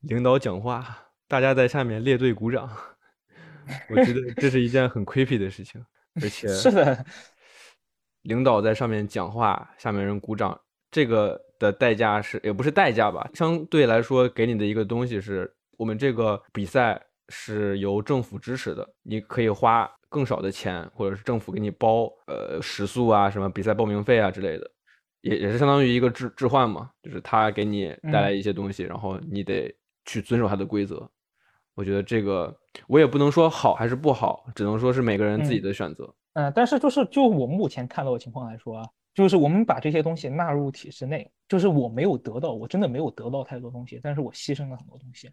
领导讲话，大家在下面列队鼓掌。我觉得这是一件很 creepy 的事情，而且是的，领导在上面讲话，下面人鼓掌，这个的代价是也不是代价吧？相对来说，给你的一个东西是我们这个比赛是由政府支持的，你可以花更少的钱，或者是政府给你包呃食宿啊、什么比赛报名费啊之类的，也也是相当于一个置置换嘛，就是他给你带来一些东西，然后你得去遵守他的规则。我觉得这个我也不能说好还是不好，只能说是每个人自己的选择。嗯、但是就是就我目前看到的情况来说啊，就是我们把这些东西纳入体制内，就是我没有得到，我真的没有得到太多东西，但是我牺牲了很多东西。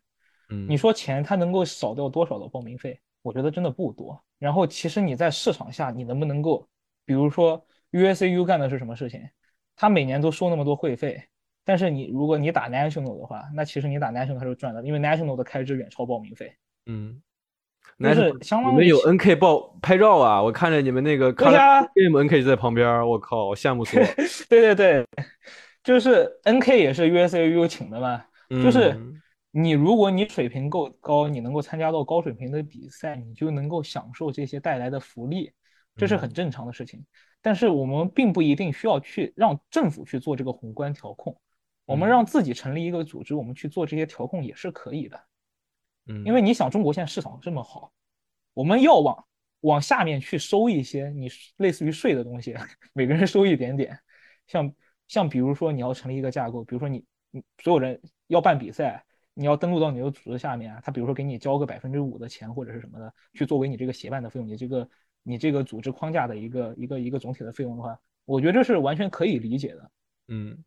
嗯，你说钱它能够少掉多少的报名费？我觉得真的不多。然后其实你在市场下，你能不能够，比如说 USAU 干的是什么事情？他每年都收那么多会费，但是你如果你打 National 的话，那其实你打 National 它是赚的，因为 National 的开支远超报名费。嗯，就那是相当于你们有 NK 报拍照啊？我看着你们那个对呀 Game NK 在旁边，我靠，羡慕死我了。*laughs* 对对对，就是 NK 也是 USAU 请的嘛。就是嗯你如果你水平够高，你能够参加到高水平的比赛，你就能够享受这些带来的福利，这是很嗯正常的事情。但是我们并不一定需要去让政府去做这个宏观调控，我们嗯让自己成立一个组织，我们去做这些调控也是可以的。嗯，因为你想，中国现在市场这么好，我们要往往下面去收一些你类似于税的东西，每个人收一点点。像像比如说你要成立一个架构，比如说你你所有人要办比赛，你要登录到你的组织下面啊，他比如说给你交个百分之五的钱或者是什么的，去作为你这个协办的费用，你这个你这个组织框架的一个一个一个总体的费用的话，我觉得这是完全可以理解的。嗯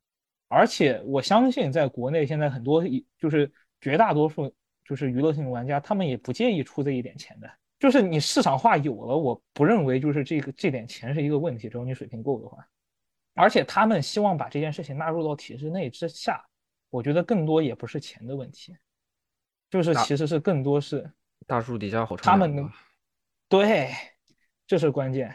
而且我相信，在国内现在很多就是绝大多数就是娱乐性玩家，他们也不介意出这一点钱的。就是你市场化有了，我不认为就是这个这点钱是一个问题，只要你水平够的话。而且他们希望把这件事情纳入到体制内之下，我觉得更多也不是钱的问题，就是其实是更多是大树底下好乘他们对，这是关键。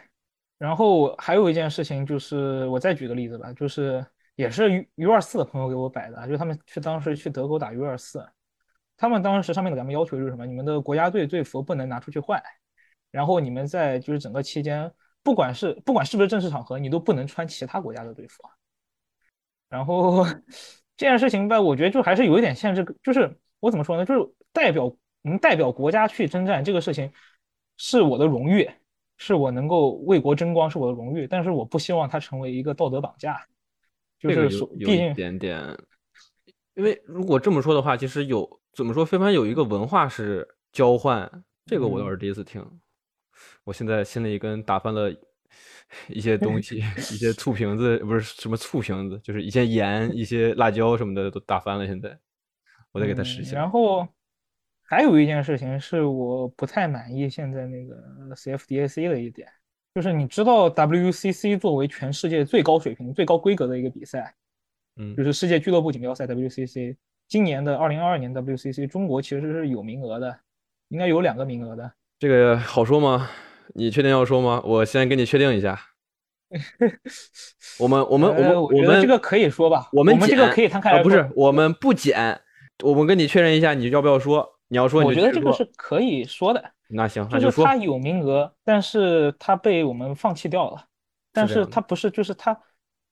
然后还有一件事情就是，我再举个例子吧，就是也是 U U 二四的朋友给我摆的，就是他们去当时去德国打 U 二四，他们当时上面的咱们要求就是什么？你们的国家队队服不能拿出去换，然后你们在就是整个期间，不管是不管是不是正式场合，你都不能穿其他国家的队服。然后这件事情吧，我觉得就还是有一点限制，就是我怎么说呢？就是代表能代表国家去征战这个事情，是我的荣誉，是我能够为国争光，是我的荣誉。但是我不希望它成为一个道德绑架，就是说，有有一毕竟点点，因为如果这么说的话，其实有怎么说，非凡有一个文化是交换，这个我倒嗯是第一次听。我现在心里跟打翻了一些东西，*laughs* 一些醋瓶子，不是什么醋瓶子，就是一些盐、一些辣椒什么的都打翻了。现在我得给它拾嗯起来。然后还有一件事情是我不太满意现在那个 CFDAC 的一点，就是你知道 WCC 作为全世界最高水平、最高规格的一个比赛，嗯就是世界俱乐部锦标赛 WCC，今年的二零二二年 WCC 中国其实是有名额的，应该有两个名额的。这个好说吗？你确定要说吗？我先跟你确定一下。我们我们我们呃我们这个可以说吧，我们这个可以摊开来啊不是我们不剪，我们跟你确认一下，你要不要说？你要说你我觉得这个是可以说的，那行，那说就是他。有名额，但是他被我们放弃掉了。但是他不是，就是他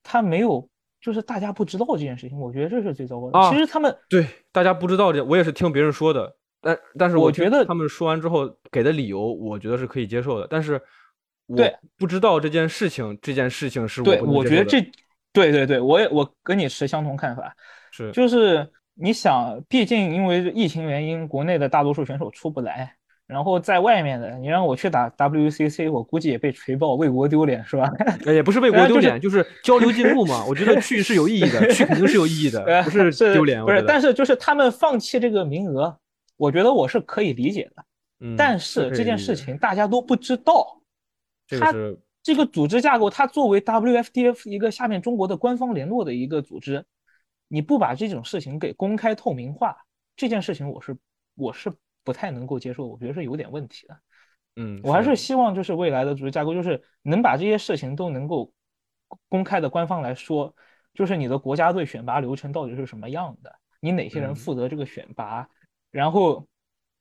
他没有，就是大家不知道这件事情，我觉得这是最糟糕的。啊其实他们对，大家不知道这，我也是听别人说的，但但是我觉得他们说完之后给的理由，我觉得是可以接受的，但是我对不知道这件事情，这件事情是对，我觉得这，对对对，我也我跟你持相同看法，是就是你想，毕竟因为疫情原因，国内的大多数选手出不来，然后在外面的，你让我去打 WCC，我估计也被锤爆，为国丢脸是吧？呃 *laughs* 也不是为国丢脸，就是交流进步嘛。我觉得去是有意义的，去肯定是有意义的，*laughs* 呃不是丢脸。不是？但是就是他们放弃这个名额，我觉得我是可以理解的。嗯但是这件事情大家都不知道，它这个组织架构，它作为 WFDF 一个下面中国的官方联络的一个组织，你不把这种事情给公开透明化，这件事情我是我是不太能够接受，我觉得是有点问题的。嗯，我还是是希望就是未来的组织架构，就是能把这些事情都能够公开的官方来说，就是你的国家队选拔流程到底是什么样的，你哪些人嗯负责这个选拔，然后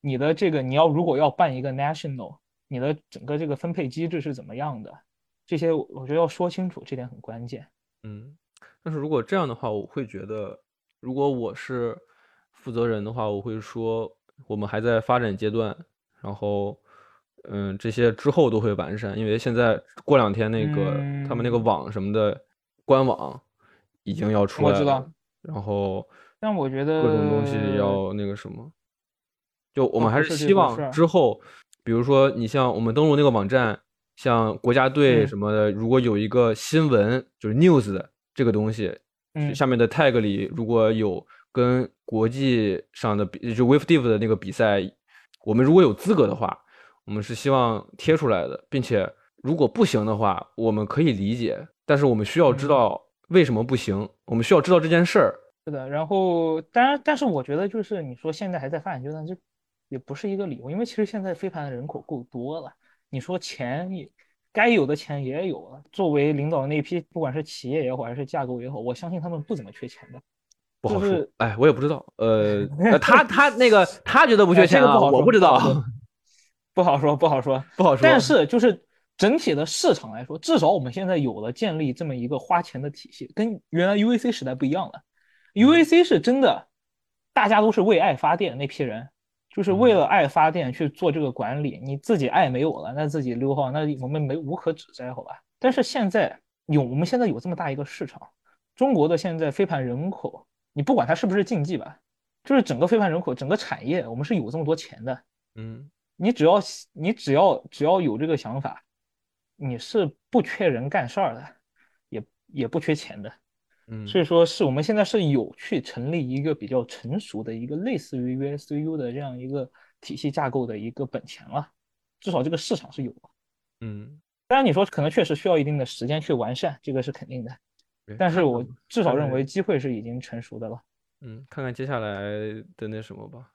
你的这个你要如果要办一个 national，你的整个这个分配机制是怎么样的，这些我觉得要说清楚，这点很关键。嗯，但是如果这样的话，我会觉得，如果我是负责人的话，我会说我们还在发展阶段，然后，嗯，这些之后都会完善，因为现在过两天那个、他们那个嗯。网什么的官网已经要出来了，我知道，然后但我觉得各种东西要那个什么，就我们还是希望之后，比如说你像我们登录那个网站，像国家队嗯。什么的，如果有一个新闻就是 news 的这个东西，嗯。下面的 tag 里如果有跟国际上的比，就 WIFDIV 的那个比赛，我们如果有资格的话，我们是希望贴出来的，并且如果不行的话，我们可以理解，但是我们需要知嗯。道为什么不行，我们需要知道这件事儿。是的，然后当然，但是我觉得就是你说现在还在发展阶段，这也不是一个理由，因为其实现在飞盘的人口够多了，你说钱也该有的钱也有了。作为领导那批，不管是企业也好，还是架构也好，我相信他们不怎么缺钱的。不好说就是，哎，我也不知道。呃，*laughs* 呃他他那个他觉得不缺钱啊，个不好我不知道，*laughs* 不好说，不好说。不好说。但是就是整体的市场来说，至少我们现在有了建立这么一个花钱的体系，跟原来 UAC 时代不一样了。UAC 是真的，大家都是为爱发电那批人，就是为了爱发电去做这个管理。你自己爱没有了，那自己溜号，那我们没无可指摘，好吧？但是现在有，我们现在有这么大一个市场，中国的现在飞盘人口，你不管它是不是竞技吧，就是整个飞盘人口，整个产业，我们是有这么多钱的。嗯你只要你只要只要有这个想法，你是不缺人干事儿的，也也不缺钱的。嗯，所以说，是我们现在是有去成立一个比较成熟的一个类似于 USU 的这样一个体系架构的一个本钱了，至少这个市场是有的。嗯，当然，你说可能确实需要一定的时间去完善，这个是肯定的。对但是我至少认为机会是已经成熟的了。嗯，看看接下来的那什么吧。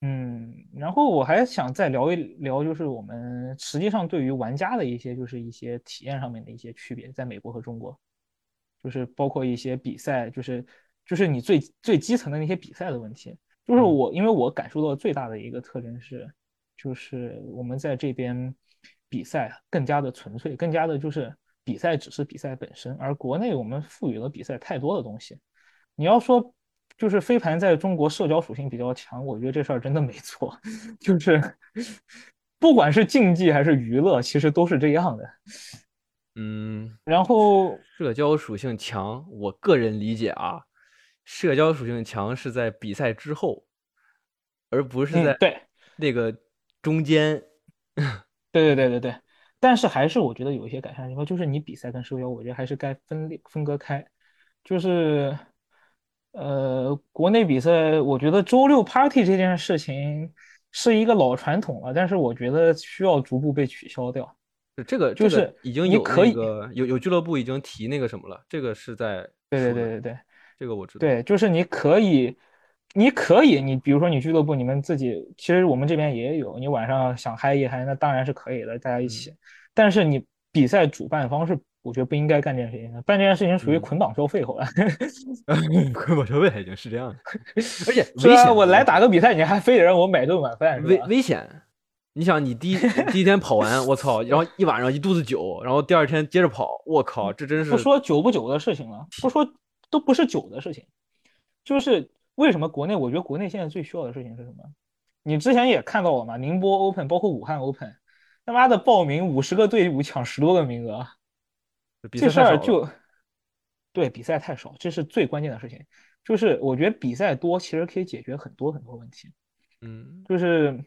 嗯，然后我还想再聊一聊，就是我们实际上对于玩家的一些，就是一些体验上面的一些区别，在美国和中国，就是包括一些比赛，就是就是你最最基层的那些比赛的问题。就是嗯我，因为我感受到最大的一个特征是，就是我们在这边比赛更加的纯粹，更加的就是比赛只是比赛本身，而国内我们赋予了比赛太多的东西。你要说就是飞盘在中国社交属性比较强，我觉得这事儿真的没错，*laughs* 就是 *laughs* 不管是竞技还是娱乐，其实都是这样的。嗯，然后社交属性强，我个人理解啊，社交属性强是在比赛之后，而不是在嗯对那个中间。*laughs* 对对对对对，但是还是我觉得有一些改善的地方，就是你比赛跟社交，我觉得还是该分裂分割开。就是呃，国内比赛，我觉得周六 party 这件事情是一个老传统了，但是我觉得需要逐步被取消掉。这个这个就是已经有你可以那个有有俱乐部已经提那个什么了，这个是在对对对对对。这个我知道。对，就是你可以，你可以，你比如说你俱乐部，你们自己，其实我们这边也有，你晚上想嗨一嗨，那当然是可以的，大家一起。但是你比赛主办方是，我觉得不应该干这件事情的，办这件事情属于嗯捆绑收费，好 *laughs* 吧？快跑车位已经是这样的，而且是啊，危险。我来打个比赛，你还非得让我买顿晚饭，危？危险。你想，你第一第一天跑完，我操，然后一晚上一肚子酒，然后第二天接着跑，我靠，这真是不说酒不酒的事情了，不说都不是酒的事情，就是为什么国内？我觉得国内现在最需要的事情是什么？你之前也看到了嘛，宁波 Open 包括武汉 Open，他妈的报名五十个队伍抢十多个名额，这事儿就对比赛太少，这是最关键的事情。就是我觉得比赛多其实可以解决很多很多问题，嗯就是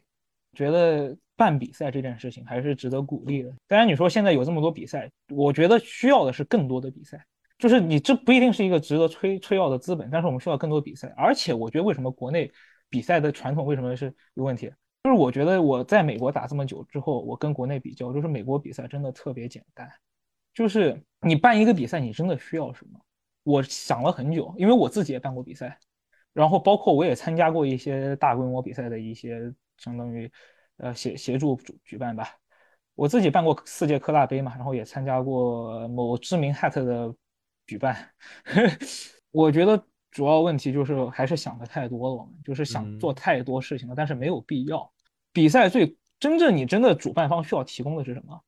觉得办比赛这件事情还是值得鼓励的。当然，你说现在有这么多比赛，我觉得需要的是更多的比赛。就是你这不一定是一个值得吹吹耀的资本，但是我们需要更多比赛。而且我觉得为什么国内比赛的传统为什么是有问题？就是我觉得我在美国打这么久之后，我跟国内比较，就是美国比赛真的特别简单。就是你办一个比赛，你真的需要什么？我想了很久，因为我自己也办过比赛，然后包括我也参加过一些大规模比赛的一些相当于呃协协助举举办吧。我自己办过四届科大杯嘛，然后也参加过某知名 hat 的举办。*laughs* 我觉得主要问题就是还是想的太多了，我们就是想做太多事情了，但是没有必要。比赛最真正你真的主办方需要提供的是什么？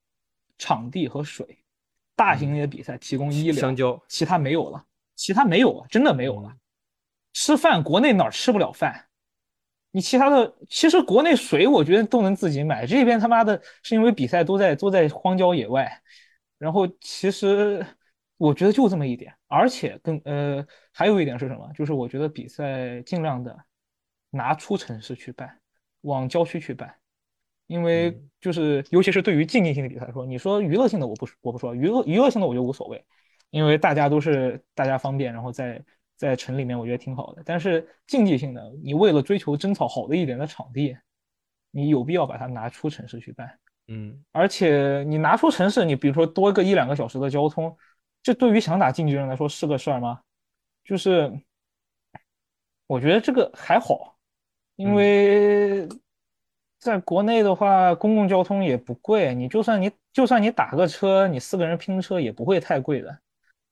场地和水。大型的比赛提供医疗，香蕉，其他没有了，其他没有了，真的没有了。吃饭国内哪儿吃不了饭？你其他的其实国内水我觉得都能自己买，这边他妈的是因为比赛都在都在荒郊野外，然后其实我觉得就这么一点，而且更呃还有一点是什么？就是我觉得比赛尽量的拿出城市去办，往郊区去办。因为就是，尤其是对于竞技性的比赛来说，你说娱乐性的我不我不说，娱乐娱乐性的我就无所谓，因为大家都是大家方便，然后在在城里面我觉得挺好的。但是竞技性的，你为了追求争吵好的一点的场地，你有必要把它拿出城市去办？嗯，而且你拿出城市，你比如说多个一两个小时的交通，这对于想打竞技人来说是个事儿吗？就是我觉得这个还好，因为。在国内的话，公共交通也不贵，你就算你就算你打个车，你四个人拼车也不会太贵的。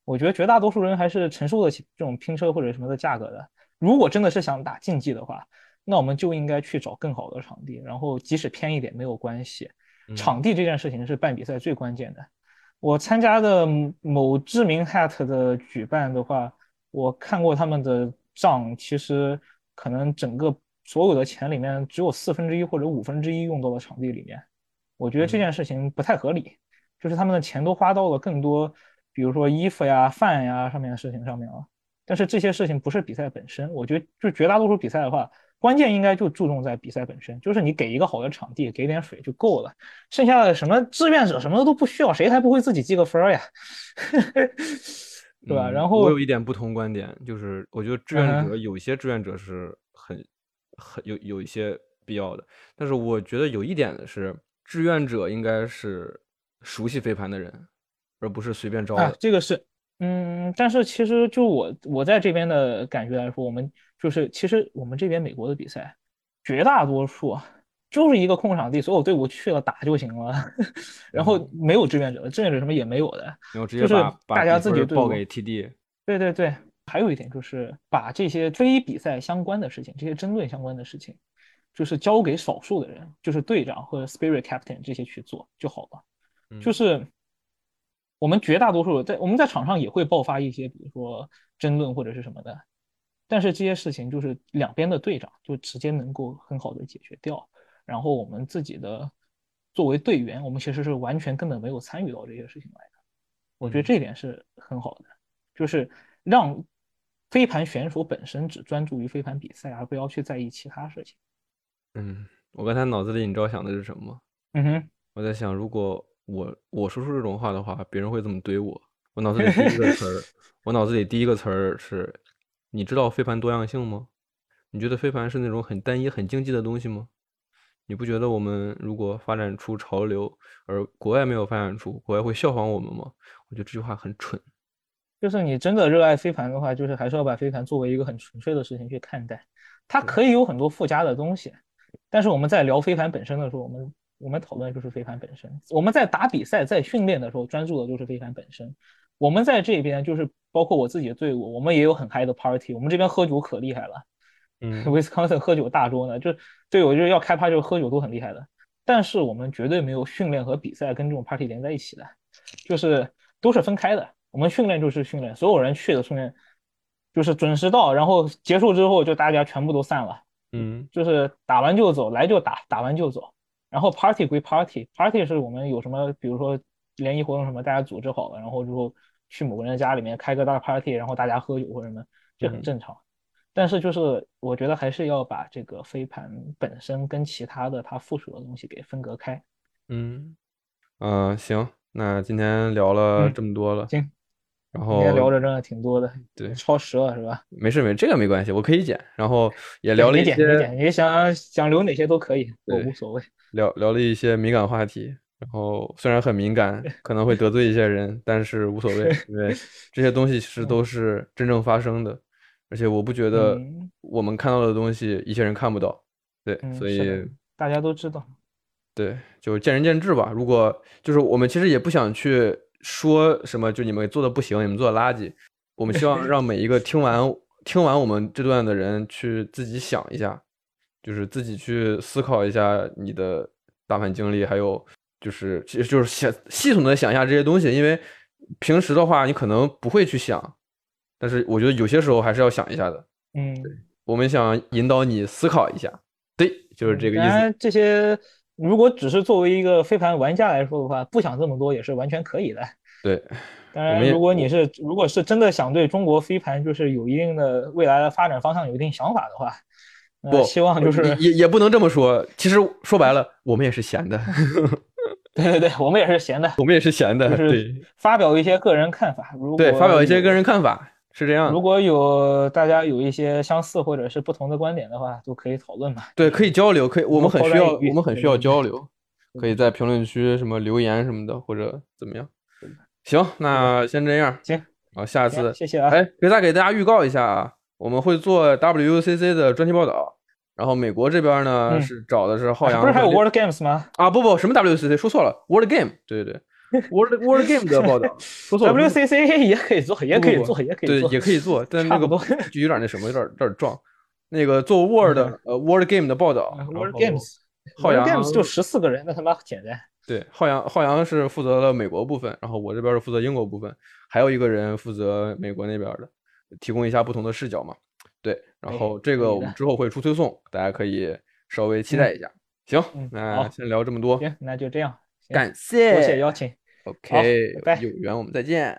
我觉得绝大多数人还是承受得起这种拼车或者什么的价格的。如果真的是想打竞技的话，那我们就应该去找更好的场地，然后即使偏一点没有关系。场地这件事情是办比赛最关键的。我参加的某知名 hat 的举办的话，我看过他们的账，其实可能整个。所有的钱里面只有四分之一或者五分之一用到了场地里面，我觉得这件事情不太合理。就是他们的钱都花到了更多，比如说衣服呀、饭呀上面的事情上面啊。但是这些事情不是比赛本身，我觉得就绝大多数比赛的话，关键应该就注重在比赛本身，就是你给一个好的场地，给点水就够了。剩下的什么志愿者什么的都不需要，谁还不会自己记个分呀？*laughs* 对吧？然后我有一点不同观点，就是我觉得志愿者有些志愿者是很。很有有一些必要的，但是我觉得有一点的是，志愿者应该是熟悉飞盘的人，而不是随便招的。这个是，嗯，但是其实就我我在这边的感觉来说，我们就是其实我们这边美国的比赛，绝大多数就是一个空场地，所有队伍去了打就行了，*laughs* 然后没有志愿者，志愿者什么也没有的，然后直接把大家自己报给 TD。对对对。还有一点就是把这些非比赛相关的事情，这些争论相关的事情，就是交给少数的人，就是队长或者 spirit captain 这些去做就好了。就是我们绝大多数在我们在场上也会爆发一些，比如说争论或者是什么的，但是这些事情就是两边的队长就直接能够很好的解决掉。然后我们自己的作为队员，我们其实是完全根本没有参与到这些事情来的。我觉得这一点是很好的，就是让。飞盘选手本身只专注于飞盘比赛，而不要去在意其他事情。嗯，我刚才脑子里你知道想的是什么吗？嗯哼，我在想，如果我我说出这种话的话，别人会怎么怼我？我脑子里第一个词儿，*laughs* 我脑子里第一个词儿是，你知道飞盘多样性吗？你觉得飞盘是那种很单一、很经济的东西吗？你不觉得我们如果发展出潮流，而国外没有发展出，国外会效仿我们吗？我觉得这句话很蠢。就是你真的热爱飞盘的话，就是还是要把飞盘作为一个很纯粹的事情去看待。它可以有很多附加的东西，但是我们在聊飞盘本身的时候，我们我们讨论就是飞盘本身。我们在打比赛、在训练的时候，专注的就是飞盘本身。我们在这边就是包括我自己的队伍，我们也有很嗨的 party。我们这边喝酒可厉害了，嗯，*laughs* Wisconsin 喝酒大桌呢，就队友就是要开趴，就是喝酒都很厉害的。但是我们绝对没有训练和比赛跟这种 party 连在一起的，就是都是分开的。我们训练就是训练，所有人去的训练就是准时到，然后结束之后就大家全部都散了，嗯，就是打完就走，来就打，打完就走。然后 party 归 party，party 是我们有什么，比如说联谊活动什么，大家组织好了，然后之后去某个人家里面开个大 party，然后大家喝酒或者什么，这很正常。但是就是我觉得还是要把这个飞盘本身跟其他的它附属的东西给分隔开。嗯，嗯，行，那今天聊了这么多了，行。然后今天聊着真的挺多的，对，超时了是吧？没事没事，这个没关系，我可以剪。然后也聊了一些，你想想留哪些都可以，我无所谓。聊聊了一些敏感话题，然后虽然很敏感，*laughs* 可能会得罪一些人，但是无所谓，因为 *laughs* 这些东西其实都是真正发生的，而且我不觉得我们看到的东西一些人看不到，对，所以大家都知道。对，就见仁见智吧。如果就是我们其实也不想去说什么，就你们做的不行，你们做的垃圾。我们希望 *laughs* 让每一个听完听完我们这段的人去自己想一下，就是自己去思考一下你的大盘经历，还有就是其实就是想系统的想一下这些东西。因为平时的话，你可能不会去想，但是我觉得有些时候还是要想一下的。嗯，我们想引导你思考一下，对，就是这个意思。当然，这些如果只是作为一个飞盘玩家来说的话，不想这么多也是完全可以的。对，*laughs* 当然，如果你是如果是真的想对中国飞盘就是有一定的未来的发展方向有一定想法的话，不希望就是也也不能这么说。其实说白了，我们也是闲的。*laughs* 对对对，我们也是闲的，我们也是闲的，就是发表一些个人看法。如果对，发表一些个人看法。是这样，如果有大家有一些相似或者是不同的观点的话，都可以讨论嘛。对，可以交流，可以，我们很需要，我们很需要交流，可以在评论区什么留言什么的，或者怎么样。行，那先这样。行，好，下次谢谢啊。哎，给再给大家预告一下啊，我们会做 WCC 的专题报道，然后美国这边呢是找的是浩洋，不是还有 World Games 吗？啊，不不，什么 WCC 说错了，World Game，对对对。World *laughs* World Game 的报道，*laughs* 说错了，WCC 也可以做，也可以做，也可以做，对，也可以做，但 *laughs* 那个就有点那什么，有点有点撞。那个做 World 呃 World Game 的报道，World Games，浩洋 Games 就十四个人，那他妈简单。对，浩洋浩洋是负责了美国部分，然后我这边是负责英国部分，还有一个人负责美国那边的，提供一下不同的视角嘛。对，然后这个我们之后会出推送，大家可以稍微期待一下。行，那先聊这么多，行，那就这样，感谢，多谢邀请。OK，拜有缘我们再见。